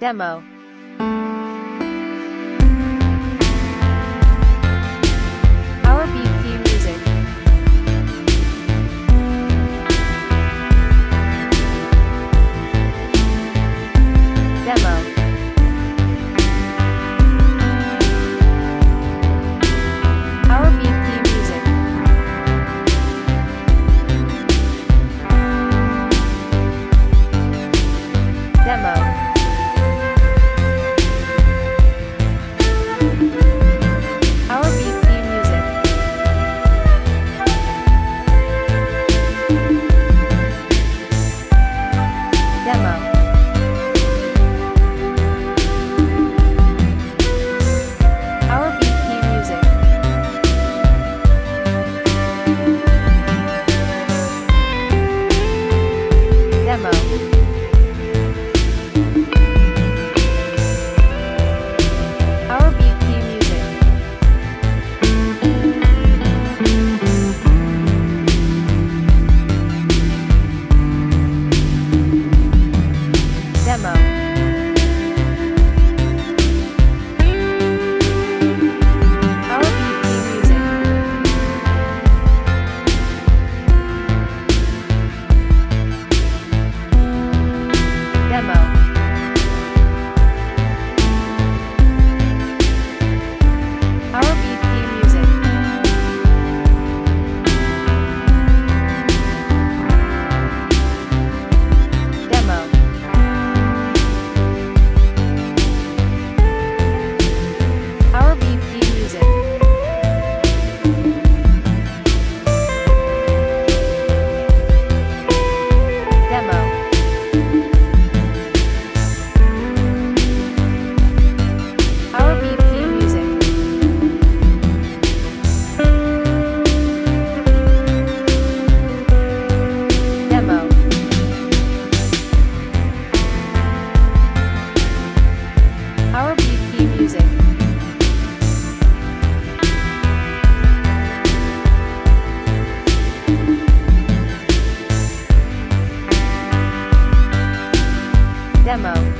Demo. Demo. Demo.